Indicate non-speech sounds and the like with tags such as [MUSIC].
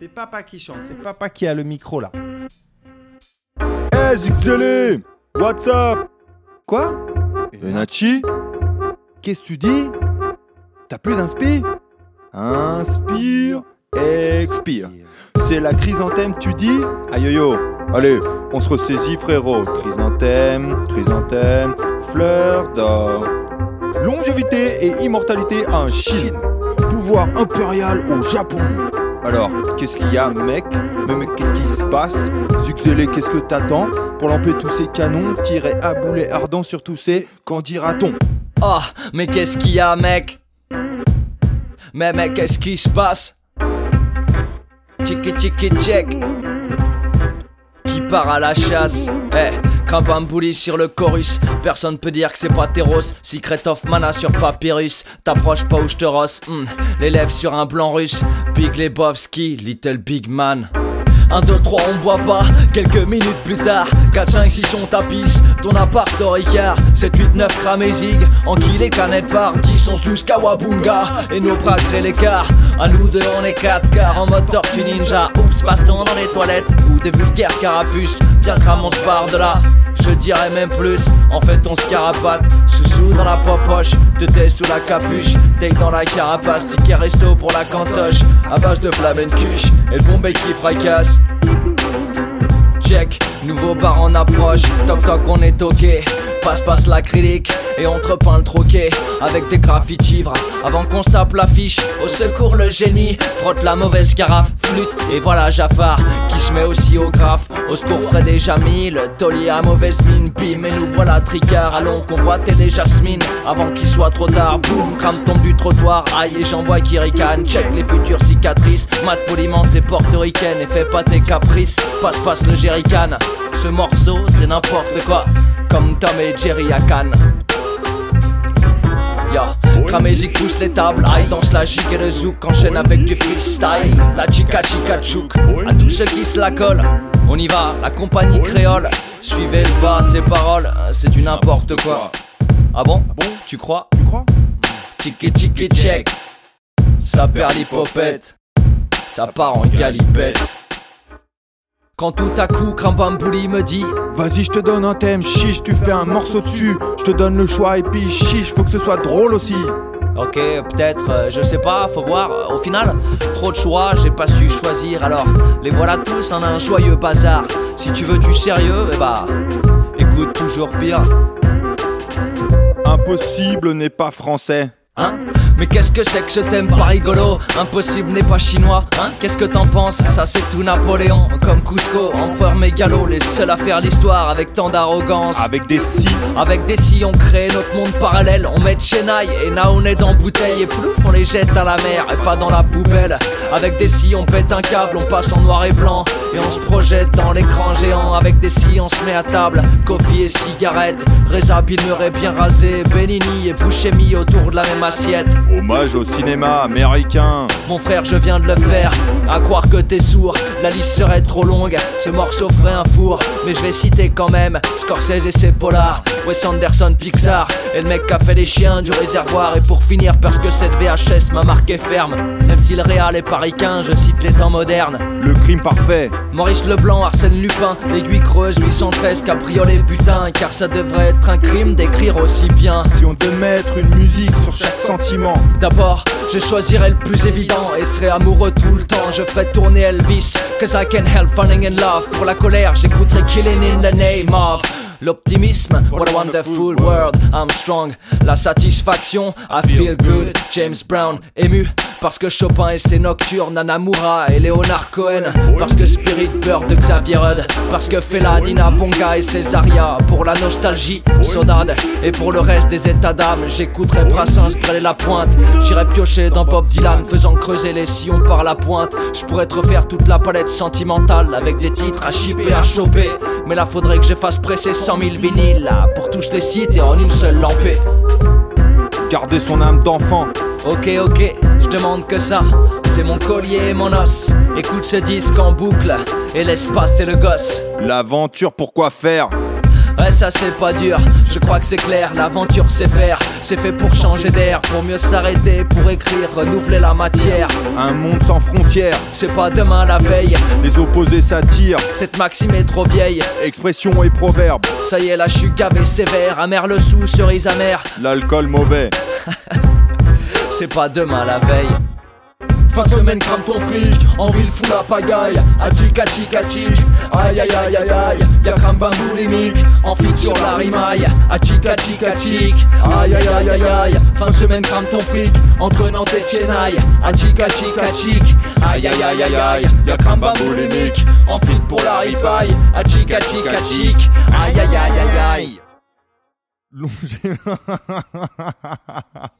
C'est papa qui chante, c'est papa qui a le micro là. Hey Zixele What's up? Quoi? Et Nachi? Qu'est-ce que tu dis? T'as plus d'inspi? Inspire, expire. C'est la chrysanthème, tu dis? Aïe yo. Allez, on se ressaisit frérot. Chrysanthème, chrysanthème, fleur d'or. Longévité et immortalité en Chine. Pouvoir impérial au Japon. Alors, qu'est-ce qu'il y a, mec Mais mec, qu'est-ce qui se passe Zuxélé, qu'est-ce que t'attends Pour lamper tous ces canons, tirer à boulet ardent sur tous ces, qu'en dira-t-on Oh, mais qu'est-ce qu'il y a, mec Mais mec, qu'est-ce qui se passe Tchiki tchiki check part à la chasse Eh, Krabambouli sur le chorus Personne peut dire que c'est pas Terros Secret of Mana sur Papyrus T'approches pas où je te rosse Les lèvres sur un blanc russe Big Lebowski, Little Big Man 1, 2, 3, on boit pas. Quelques minutes plus tard, 4, 5, 6, on tapisse. Ton appart au Ricard, 7, 8, 9, cramésig. En qui les canettes par 10, 11, 12, Kawabunga. Et nos bras créent l'écart. À nous deux, on est 4 car en mode tortue ninja. Oups, baston dans les toilettes. Des vulgaires carapuces. Bien crame, on se barre de là. Je dirais même plus, en fait on se carapate. Sous-sous dans la poche, te tais sous la capuche. Take dans la carapace, ticket resto pour la cantoche. À base de flamencuche, et le bon bec qui fracasse. Check, nouveau bar en approche. Toc toc on est toqué. Passe passe l'acrylique et on le troquet Avec des graffitis ivres Avant qu'on se tape l'affiche Au secours le génie Frotte la mauvaise carafe. Flûte et voilà Jafar Qui se met aussi au graphe. Au secours Fred et Jamie Le à mauvaise mine. Bim et nous voilà tricard Allons qu'on voit télé Jasmine. Avant qu'il soit trop tard Boum crame tombe du trottoir. Aïe et j'en vois qui ricane Check les futures cicatrices. Mat poliment c'est portoricaine Et fais pas tes caprices. Passe passe le jerrycan. Ce morceau c'est n'importe quoi Comme Tom et Jerry à Cannes Ya, Kramézik pousse les tables, aïe danse la gigue et le zouk, enchaîne avec du freestyle, la chica chica chouk, à tous ceux qui se la collent, on y va, la compagnie créole, suivez le bas, ces paroles, c'est du n'importe quoi. Ah bon? Tu crois? Tu crois? Tiki tiki check, ça perd l'hypopète, ça part en galipette. Quand tout à coup Krambambouli me dit Vas-y, je te donne un thème, chiche, tu fais un morceau dessus. Je te donne le choix et puis chiche, faut que ce soit drôle aussi. Ok, peut-être, euh, je sais pas, faut voir. Au final, trop de choix, j'ai pas su choisir. Alors, les voilà tous en un joyeux bazar. Si tu veux du sérieux, eh bah, écoute toujours bien. Impossible n'est pas français. Hein? Mais qu'est-ce que c'est que ce thème pas rigolo? Impossible n'est pas chinois, hein? Qu'est-ce que t'en penses? Ça c'est tout Napoléon, comme Cusco, empereur mégalo, les seuls à faire l'histoire avec tant d'arrogance. Avec des si. Avec des si on crée notre monde parallèle, on met Chennai et est dans bouteille et plouf on les jette à la mer et pas dans la poubelle. Avec des si on pète un câble, on passe en noir et blanc et on se projette dans l'écran géant. Avec des si on se met à table, coffee et cigarette, Reza Bilmer bien rasé, Benini et Bouchemi autour de la même assiette. Hommage au cinéma américain. Mon frère, je viens de le faire. À croire que t'es sourd, la liste serait trop longue. Ce morceau ferait un four, mais je vais citer quand même Scorsese et ses polars, Wes Anderson, Pixar, et le mec qui a fait les chiens du réservoir. Et pour finir, parce que cette VHS m'a marqué ferme. Si le réal est paricain, je cite les temps modernes. Le crime parfait. Maurice Leblanc, Arsène Lupin, l'aiguille creuse, 813, cabriolet putain, car ça devrait être un crime d'écrire aussi bien. Si on devait mettre une musique sur chaque sentiment. D'abord, je choisirais le plus évident et serais amoureux tout le temps. Je ferais tourner Elvis, cause I can help falling in love. Pour la colère, j'écouterais Killing in the Name of. L'optimisme, what a wonderful world, I'm strong. La satisfaction, I feel good. James Brown, ému. Parce que Chopin et ses nocturnes, Anamura et Leonard Cohen. Parce que Spirit Bird de Xavier Rudd. Parce que Fela, Nina Bonga et Césaria. Pour la nostalgie, Sodade. Et pour le reste des états d'âme, j'écouterai Brassens, Brel la pointe. J'irai piocher dans Bob Dylan, faisant creuser les sillons par la pointe. Je pourrais te refaire toute la palette sentimentale avec des titres à chipper, à choper. Mais là, faudrait que je fasse presser 100 000 vinyles là, pour tous les sites et en une seule lampée. Garder son âme d'enfant. Ok, ok, je demande que ça. C'est mon collier et mon os. Écoute ce disque en boucle et laisse passer le gosse. L'aventure, pourquoi faire? Ouais, ça c'est pas dur, je crois que c'est clair. L'aventure c'est faire, c'est fait pour changer d'air, pour mieux s'arrêter, pour écrire, renouveler la matière. Un monde sans frontières, C'est pas demain la veille, les opposés s'attirent. cette maxime est trop vieille. Expression et proverbe, Ça y est, là je suis gavé sévère, amer le sou, cerise amère. l'alcool mauvais. [LAUGHS] C'est pas demain la veille. Fin de semaine, crame ton fric, en ville fou la pagaille. Atchik, atchik, atchik, aïe aïe aïe aïe aïe. Y'a crame bambou limique, en fit sur la rimaille. Atchik, atchik, atchik, aïe aïe aïe aïe aïe. Fin de semaine, crame ton fric, entre Nantes et Chennai. Atchik, atchik, atchik, aïe aïe aïe aïe aïe. Y'a crame bambou limique, en fit pour la ripaille. Atchik, atchik, atchik, aïe aïe aïe aïe aïe. [LAUGHS]